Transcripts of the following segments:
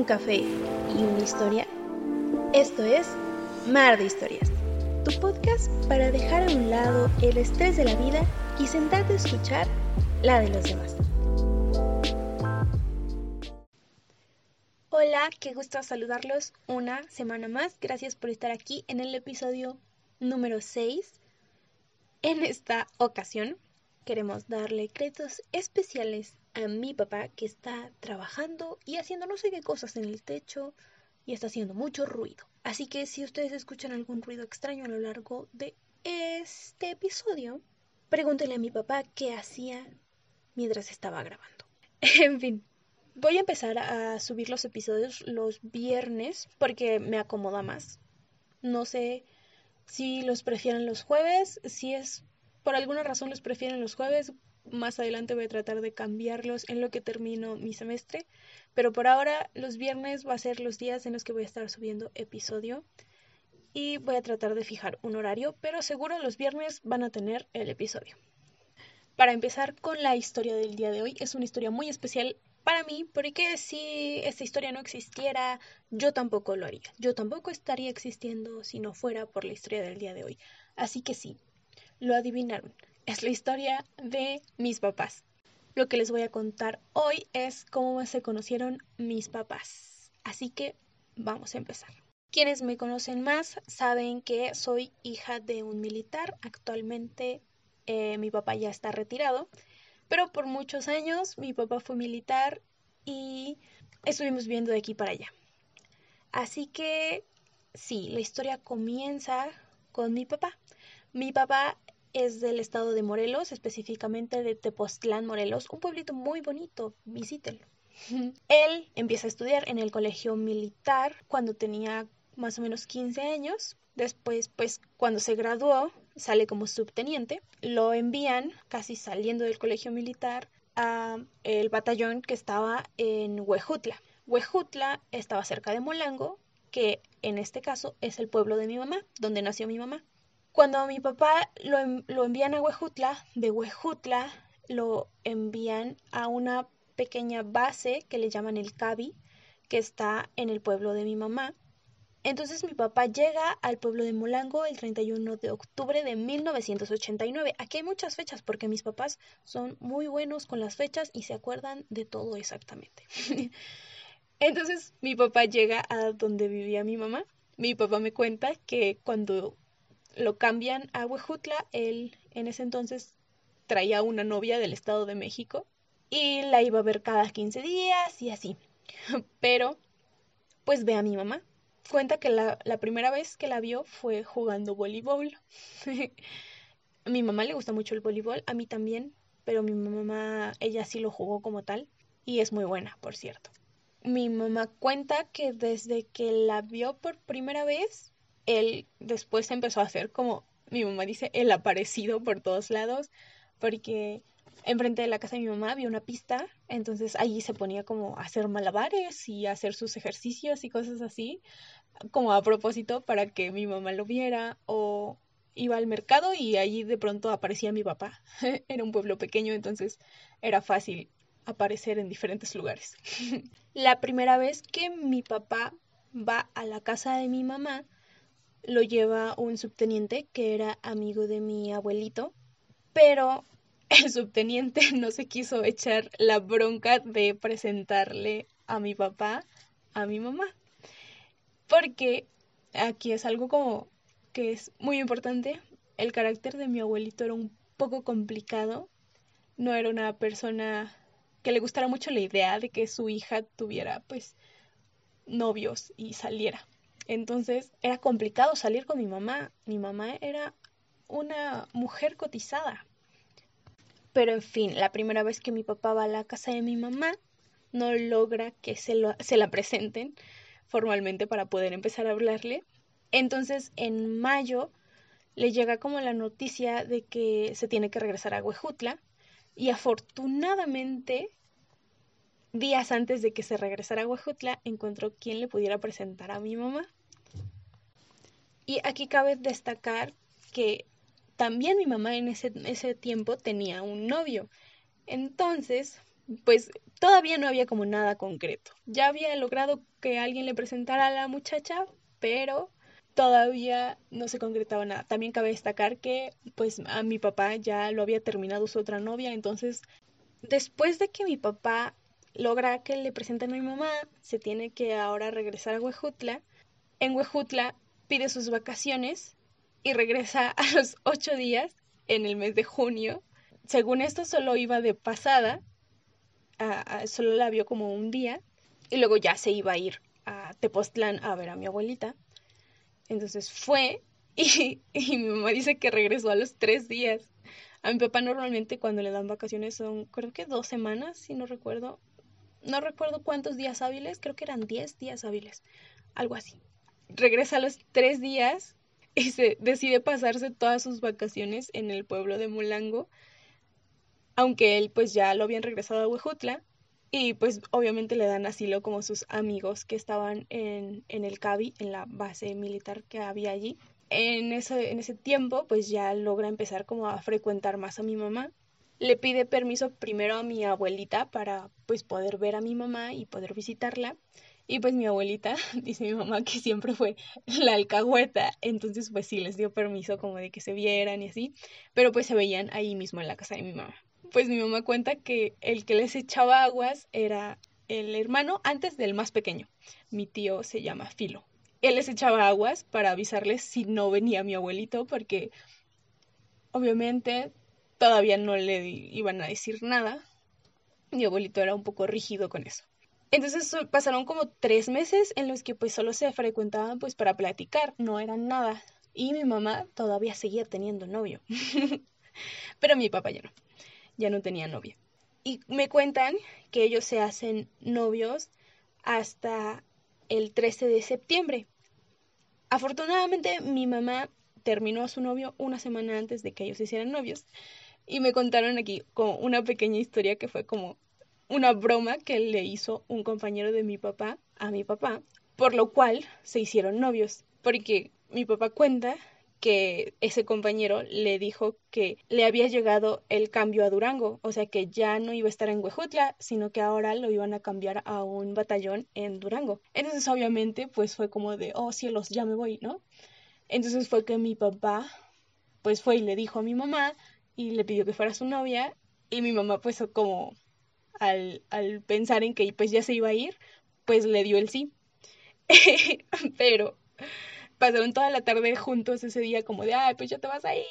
un café y una historia? Esto es Mar de Historias, tu podcast para dejar a un lado el estrés de la vida y sentarte a escuchar la de los demás. Hola, qué gusto saludarlos una semana más. Gracias por estar aquí en el episodio número 6. En esta ocasión queremos darle créditos especiales a mi papá que está trabajando y haciendo no sé qué cosas en el techo y está haciendo mucho ruido. Así que si ustedes escuchan algún ruido extraño a lo largo de este episodio, pregúntenle a mi papá qué hacía mientras estaba grabando. en fin, voy a empezar a subir los episodios los viernes porque me acomoda más. No sé si los prefieren los jueves, si es por alguna razón los prefieren los jueves, más adelante voy a tratar de cambiarlos en lo que termino mi semestre, pero por ahora los viernes va a ser los días en los que voy a estar subiendo episodio y voy a tratar de fijar un horario, pero seguro los viernes van a tener el episodio. Para empezar con la historia del día de hoy, es una historia muy especial para mí, porque si esta historia no existiera, yo tampoco lo haría. Yo tampoco estaría existiendo si no fuera por la historia del día de hoy. Así que sí, lo adivinaron es la historia de mis papás. Lo que les voy a contar hoy es cómo se conocieron mis papás. Así que vamos a empezar. Quienes me conocen más saben que soy hija de un militar. Actualmente eh, mi papá ya está retirado, pero por muchos años mi papá fue militar y estuvimos viviendo de aquí para allá. Así que sí, la historia comienza con mi papá. Mi papá es del estado de Morelos, específicamente de Tepoztlán, Morelos, un pueblito muy bonito, visítenlo. Él empieza a estudiar en el colegio militar cuando tenía más o menos 15 años. Después, pues cuando se graduó, sale como subteniente. Lo envían, casi saliendo del colegio militar, a el batallón que estaba en Huejutla. Huejutla estaba cerca de Molango, que en este caso es el pueblo de mi mamá, donde nació mi mamá. Cuando mi papá lo, lo envían a Huejutla, de Huejutla lo envían a una pequeña base que le llaman el Cabi, que está en el pueblo de mi mamá. Entonces mi papá llega al pueblo de Molango el 31 de octubre de 1989. Aquí hay muchas fechas porque mis papás son muy buenos con las fechas y se acuerdan de todo exactamente. Entonces mi papá llega a donde vivía mi mamá. Mi papá me cuenta que cuando lo cambian a Huejutla, él en ese entonces traía una novia del Estado de México y la iba a ver cada 15 días y así. Pero, pues ve a mi mamá. Cuenta que la, la primera vez que la vio fue jugando voleibol. a mi mamá le gusta mucho el voleibol, a mí también, pero mi mamá, ella sí lo jugó como tal y es muy buena, por cierto. Mi mamá cuenta que desde que la vio por primera vez, él después empezó a hacer como, mi mamá dice, el aparecido por todos lados, porque enfrente de la casa de mi mamá había una pista, entonces allí se ponía como a hacer malabares y a hacer sus ejercicios y cosas así, como a propósito para que mi mamá lo viera o iba al mercado y allí de pronto aparecía mi papá. era un pueblo pequeño, entonces era fácil aparecer en diferentes lugares. la primera vez que mi papá va a la casa de mi mamá, lo lleva un subteniente que era amigo de mi abuelito, pero el subteniente no se quiso echar la bronca de presentarle a mi papá a mi mamá. Porque aquí es algo como que es muy importante. El carácter de mi abuelito era un poco complicado. No era una persona que le gustara mucho la idea de que su hija tuviera pues novios y saliera. Entonces era complicado salir con mi mamá. Mi mamá era una mujer cotizada. Pero en fin, la primera vez que mi papá va a la casa de mi mamá, no logra que se, la presenten formalmente para poder empezar a hablarle. Entonces, en mayo le llega como la noticia de que se tiene que regresar a Huejutla y afortunadamente días antes de que se regresara a Huejutla encontró quien le pudiera presentar a mi mamá. Y aquí cabe destacar que también mi mamá en ese, ese tiempo tenía un novio. Entonces, pues todavía no había como nada concreto. Ya había logrado que alguien le presentara a la muchacha, pero todavía no se concretaba nada. También cabe destacar que pues a mi papá ya lo había terminado su otra novia, entonces después de que mi papá logra que le presenten a mi mamá, se tiene que ahora regresar a Huejutla. En Huejutla pide sus vacaciones y regresa a los ocho días en el mes de junio. Según esto solo iba de pasada, solo la vio como un día y luego ya se iba a ir a Tepoztlán a ver a mi abuelita. Entonces fue y, y, mi mamá dice que regresó a los tres días. A mi papá normalmente cuando le dan vacaciones son creo que dos semanas, si no recuerdo. No recuerdo cuántos días hábiles, creo que eran diez días hábiles, algo así. Regresa a los tres días y se decide pasarse todas sus vacaciones en el pueblo de Mulango, aunque él pues ya lo habían regresado a Huejutla y pues obviamente le dan asilo como sus amigos que estaban en, en el CABI, en la base militar que había allí. En ese, en ese tiempo pues ya logra empezar como a frecuentar más a mi mamá. Le pide permiso primero a mi abuelita para pues poder ver a mi mamá y poder visitarla. Y pues mi abuelita, dice mi mamá que siempre fue la alcahueta, entonces pues sí les dio permiso como de que se vieran y así, pero pues se veían ahí mismo en la casa de mi mamá pues mi mamá cuenta que el que les echaba aguas era el hermano antes del más pequeño. Mi tío se llama Filo. Él les echaba aguas para avisarles si no venía mi abuelito, porque obviamente todavía no le iban a decir nada. Mi abuelito era un poco rígido con eso. Entonces pasaron como tres meses en los que pues solo se frecuentaban pues para platicar, no eran nada. Y mi mamá todavía seguía teniendo novio. Pero mi papá ya no ya no tenía novia. Y me cuentan que ellos se hacen novios hasta el 13 de septiembre. Afortunadamente mi mamá terminó a su novio una semana antes de que ellos se hicieran novios. Y me contaron aquí como una pequeña historia que fue como una broma que le hizo un compañero de mi papá a mi papá, por lo cual se hicieron novios. Porque mi papá cuenta que ese compañero le dijo que le había llegado el cambio a Durango, o sea que ya no iba a estar en Huejutla, sino que ahora lo iban a cambiar a un batallón en Durango. Entonces obviamente pues fue como de, oh cielos, ya me voy, ¿no? Entonces fue que mi papá pues fue y le dijo a mi mamá y le pidió que fuera su novia y mi mamá pues como al, al pensar en que pues ya se iba a ir, pues le dio el sí. Pero pasaron toda la tarde juntos ese día como de, ay, pues ya te vas a ir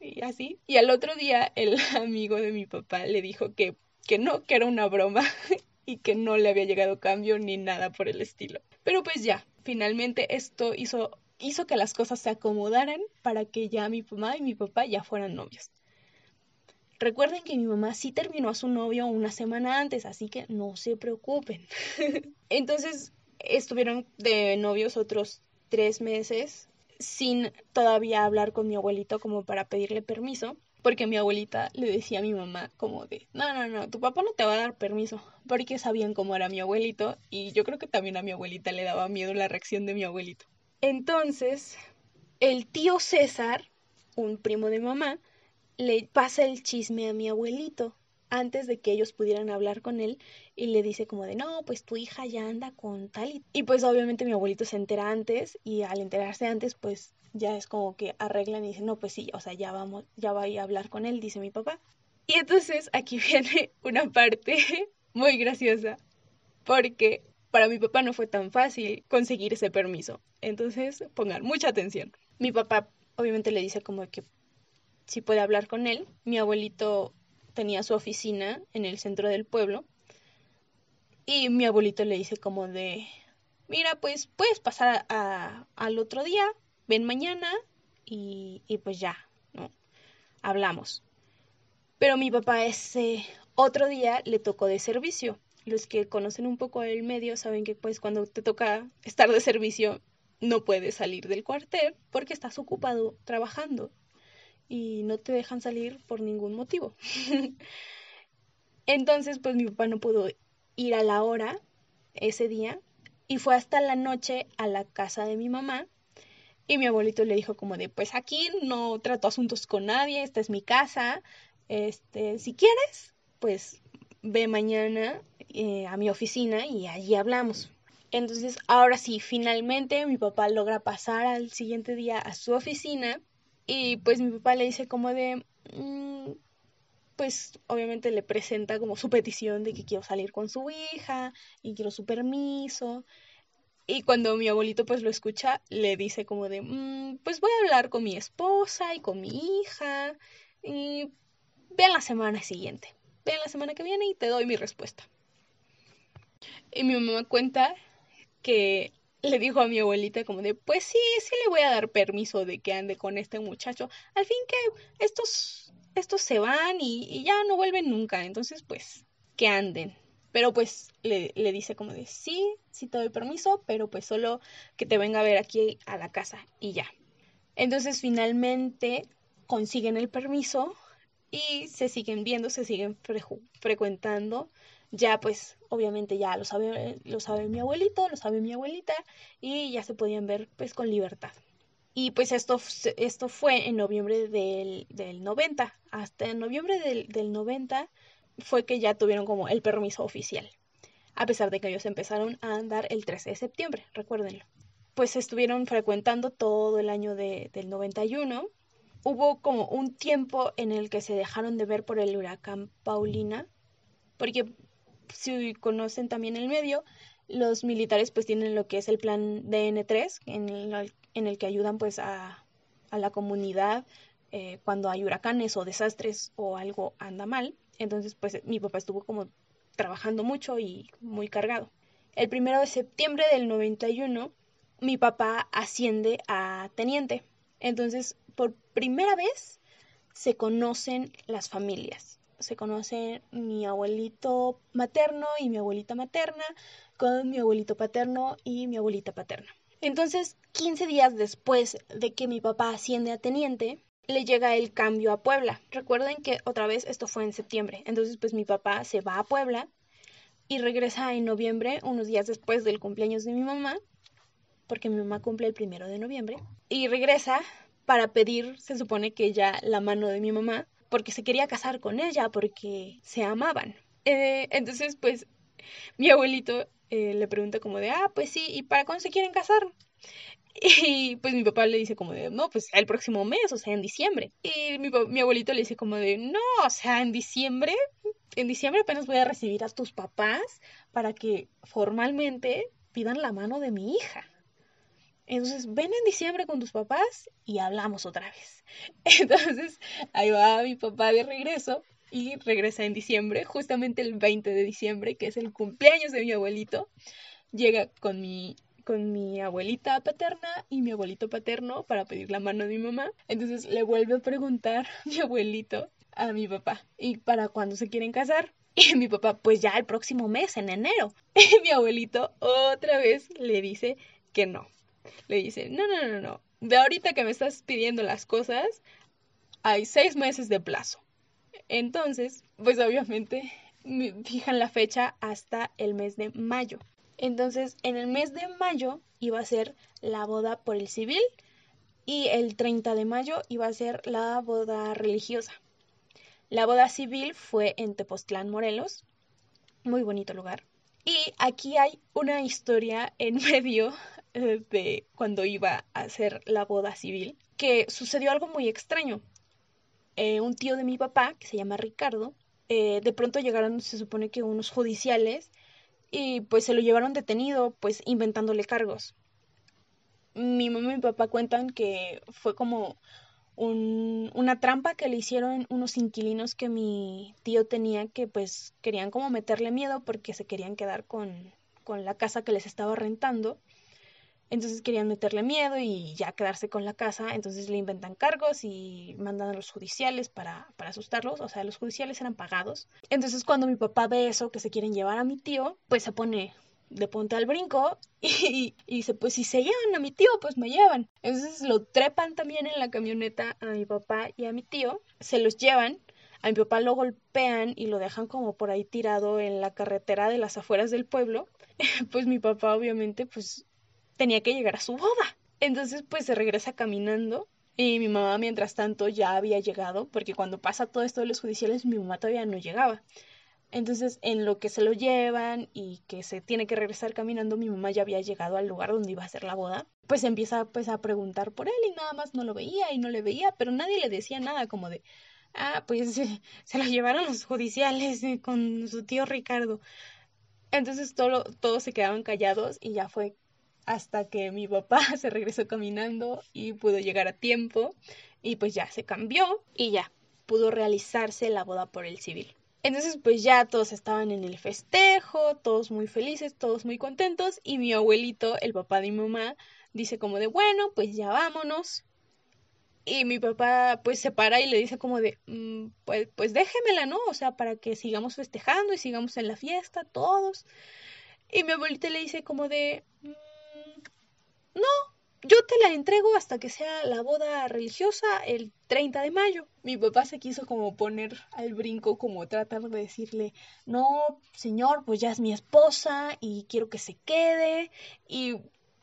y así. Y al otro día el amigo de mi papá le dijo que, que no, que era una broma y que no le había llegado cambio ni nada por el estilo. Pero pues ya, finalmente esto hizo, hizo que las cosas se acomodaran para que ya mi mamá y mi papá ya fueran novios. Recuerden que mi mamá sí terminó a su novio una semana antes, así que no se preocupen. Entonces estuvieron de novios otros tres meses sin todavía hablar con mi abuelito como para pedirle permiso, porque mi abuelita le decía a mi mamá como de, no, no, no, tu papá no te va a dar permiso, porque sabían cómo era mi abuelito y yo creo que también a mi abuelita le daba miedo la reacción de mi abuelito. Entonces, el tío César, un primo de mamá, le pasa el chisme a mi abuelito antes de que ellos pudieran hablar con él y le dice como de, no, pues tu hija ya anda con tal y... pues obviamente mi abuelito se entera antes y al enterarse antes pues ya es como que arreglan y dicen, no, pues sí, o sea, ya vamos, ya voy a hablar con él, dice mi papá. Y entonces aquí viene una parte muy graciosa porque para mi papá no fue tan fácil conseguir ese permiso. Entonces, pongan mucha atención. Mi papá obviamente le dice como que si puede hablar con él. Mi abuelito tenía su oficina en el centro del pueblo. Y mi abuelito le dice como de, mira, pues puedes pasar a, al otro día, ven mañana y, y pues ya, ¿no? Hablamos. Pero mi papá ese otro día le tocó de servicio. Los que conocen un poco el medio saben que pues cuando te toca estar de servicio no puedes salir del cuartel porque estás ocupado trabajando y no te dejan salir por ningún motivo. Entonces, pues mi papá no pudo ir a la hora ese día y fue hasta la noche a la casa de mi mamá y mi abuelito le dijo como de, pues aquí no trato asuntos con nadie, esta es mi casa, este, si quieres, pues ve mañana eh, a mi oficina y allí hablamos. Entonces, ahora sí, finalmente mi papá logra pasar al siguiente día a su oficina y pues mi papá le dice como de, mm, pues obviamente le presenta como su petición de que quiero salir con su hija y quiero su permiso. Y cuando mi abuelito pues lo escucha, le dice como de, mm, pues voy a hablar con mi esposa y con mi hija y vean la semana siguiente, vean la semana que viene y te doy mi respuesta. Y mi mamá cuenta que le dijo a mi abuelita como de, pues sí, sí le voy a dar permiso de que ande con este muchacho. Al fin que estos, estos se van y, ya no vuelven nunca, entonces pues que anden. Pero pues le, le dice como de, sí, sí te doy permiso, pero pues solo que te venga a ver aquí a la casa y ya. Entonces finalmente consiguen el permiso y se siguen viendo, se siguen frecuentando ya pues obviamente ya lo sabe, lo sabe mi abuelito, lo sabe mi abuelita y ya se podían ver pues con libertad. Y pues esto, esto fue en noviembre del, del 90. Hasta en noviembre del, del 90 fue que ya tuvieron como el permiso oficial. A pesar de que ellos empezaron a andar el 13 de septiembre, recuérdenlo. Pues estuvieron frecuentando todo el año de, del 91. Hubo como un tiempo en el que se dejaron de ver por el huracán Paulina, porque si conocen también el medio, los militares pues tienen lo que es el plan DN3, en el, en el que ayudan pues a, la comunidad eh, cuando hay huracanes o desastres o algo anda mal. Entonces pues mi papá estuvo como trabajando mucho y muy cargado. El primero de septiembre del 91 mi papá asciende a teniente. Entonces por primera vez se conocen las familias se conoce mi abuelito materno y mi abuelita materna con mi abuelito paterno y mi abuelita paterna. Entonces, 15 días después de que mi papá asciende a teniente, le llega el cambio a Puebla. Recuerden que otra vez esto fue en septiembre. Entonces, pues mi papá se va a Puebla y regresa en noviembre, unos días después del cumpleaños de mi mamá, porque mi mamá cumple el primero de noviembre, y regresa para pedir, se supone que ya la mano de mi mamá porque se quería casar con ella, porque se amaban. Eh, entonces, pues, mi abuelito eh, le pregunta como de, ah, pues sí, ¿y para cuándo se quieren casar? Y pues mi papá le dice como de, no, pues el próximo mes, o sea, en diciembre. Y mi, mi abuelito le dice como de, no, o sea, en diciembre, en diciembre apenas voy a recibir a tus papás para que formalmente pidan la mano de mi hija. Entonces, ven en diciembre con tus papás y hablamos otra vez. Entonces, ahí va mi papá de regreso y regresa en diciembre, justamente el 20 de diciembre, que es el cumpleaños de mi abuelito. Llega con mi con mi abuelita paterna y mi abuelito paterno para pedir la mano de mi mamá. Entonces le vuelve a preguntar mi abuelito a mi papá, ¿y para cuándo se quieren casar? Y mi papá, pues ya el próximo mes, en enero. Y mi abuelito otra vez le dice que no, le dice, no, no, no, no, de ahorita que me estás pidiendo las cosas, hay seis meses de plazo. Entonces, pues obviamente fijan la fecha hasta el mes de mayo. Entonces, en el mes de mayo iba a ser la boda por el civil y el 30 de mayo iba a ser la boda religiosa. La boda civil fue en Tepoztlán, Morelos, muy bonito lugar. Y aquí hay una historia en medio cuando iba a hacer la boda civil, que sucedió algo muy extraño. Eh, un tío de mi papá, que se llama Ricardo, eh, de pronto llegaron, se supone que unos judiciales, y pues se lo llevaron detenido, pues inventándole cargos. Mi mamá y mi papá cuentan que fue como un, una trampa que le hicieron unos inquilinos que mi tío tenía que pues querían como meterle miedo porque se querían quedar con, con la casa que les estaba rentando entonces querían meterle miedo y ya quedarse con la casa, entonces le inventan cargos y mandan a los judiciales para, para asustarlos, o sea, los judiciales eran pagados. Entonces cuando mi papá ve eso, que se quieren llevar a mi tío, pues se pone de ponte al brinco y, y, dice, pues si se llevan a mi tío, pues me llevan. Entonces lo trepan también en la camioneta a mi papá y a mi tío, se los llevan, a mi papá lo golpean y lo dejan como por ahí tirado en la carretera de las afueras del pueblo. Pues mi papá obviamente pues tenía que llegar a su boda. Entonces pues se regresa caminando y mi mamá mientras tanto ya había llegado, porque cuando pasa todo esto de los judiciales mi mamá todavía no llegaba. Entonces, en lo que se lo llevan y que se tiene que regresar caminando, mi mamá ya había llegado al lugar donde iba a ser la boda. Pues empieza pues a preguntar por él y nada más no lo veía y no le veía, pero nadie le decía nada como de, ah, pues se lo llevaron los judiciales eh, con su tío Ricardo. Entonces todo, todos se quedaban callados y ya fue hasta que mi papá se regresó caminando y pudo llegar a tiempo y pues ya se cambió y ya pudo realizarse la boda por el civil. Entonces pues ya todos estaban en el festejo, todos muy felices, todos muy contentos y mi abuelito, el papá de mi mamá, dice como de bueno, pues ya vámonos. Y mi papá pues se para y le dice como de mm, pues, pues déjemela, ¿no? O sea, para que sigamos festejando y sigamos en la fiesta todos. Y mi abuelita le dice como de mm, no, yo te la entrego hasta que sea la boda religiosa el 30 de mayo. Mi papá se quiso como poner al brinco, como tratar de decirle, no, señor, pues ya es mi esposa y quiero que se quede. Y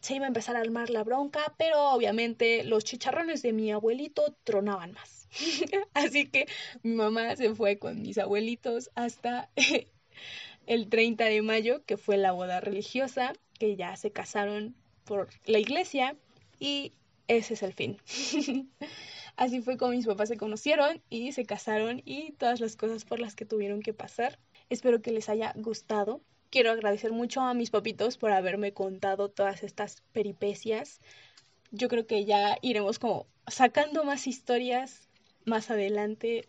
se iba a empezar a armar la bronca, pero obviamente los chicharrones de mi abuelito tronaban más. Así que mi mamá se fue con mis abuelitos hasta el 30 de mayo, que fue la boda religiosa, que ya se casaron por la iglesia y ese es el fin. Así fue como mis papás se conocieron y se casaron y todas las cosas por las que tuvieron que pasar. Espero que les haya gustado. Quiero agradecer mucho a mis papitos por haberme contado todas estas peripecias. Yo creo que ya iremos como sacando más historias más adelante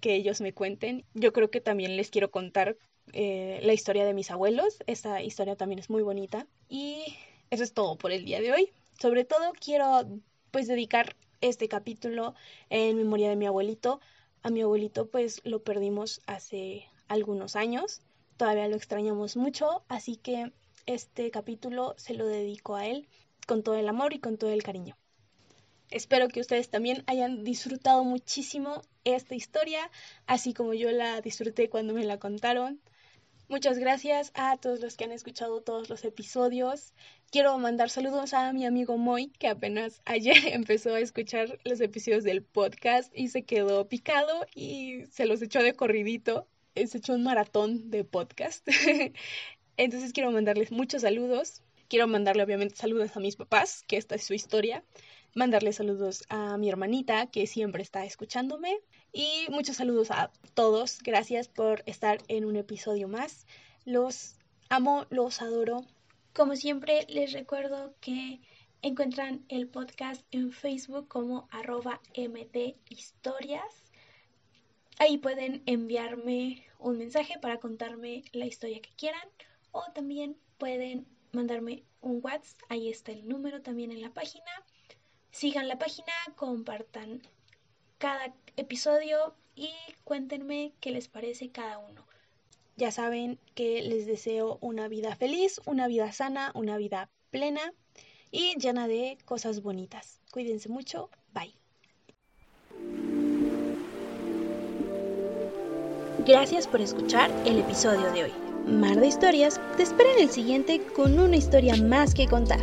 que ellos me cuenten. Yo creo que también les quiero contar eh, la historia de mis abuelos. Esta historia también es muy bonita. Y eso es todo por el día de hoy. Sobre todo quiero pues dedicar este capítulo en memoria de mi abuelito. A mi abuelito pues lo perdimos hace algunos años. Todavía lo extrañamos mucho, así que este capítulo se lo dedico a él con todo el amor y con todo el cariño. Espero que ustedes también hayan disfrutado muchísimo esta historia, así como yo la disfruté cuando me la contaron. Muchas gracias a todos los que han escuchado todos los episodios. Quiero mandar saludos a mi amigo Moy, que apenas ayer empezó a escuchar los episodios del podcast y se quedó picado y se los echó de corridito. Se echó un maratón de podcast. Entonces quiero mandarles muchos saludos. Quiero mandarle obviamente saludos a mis papás, que esta es su historia. Mandarle saludos a mi hermanita, que siempre está escuchándome. Y muchos saludos a todos. Gracias por estar en un episodio más. Los amo, los adoro. Como siempre, les recuerdo que encuentran el podcast en Facebook como arroba mthistorias. Ahí pueden enviarme un mensaje para contarme la historia que quieran o también pueden mandarme un WhatsApp. Ahí está el número también en la página. Sigan la página, compartan cada episodio y cuéntenme qué les parece cada uno. Ya saben que les deseo una vida feliz, una vida sana, una vida plena y llena de cosas bonitas. Cuídense mucho. Bye. Gracias por escuchar el episodio de hoy. Mar de Historias te espera en el siguiente con una historia más que contar.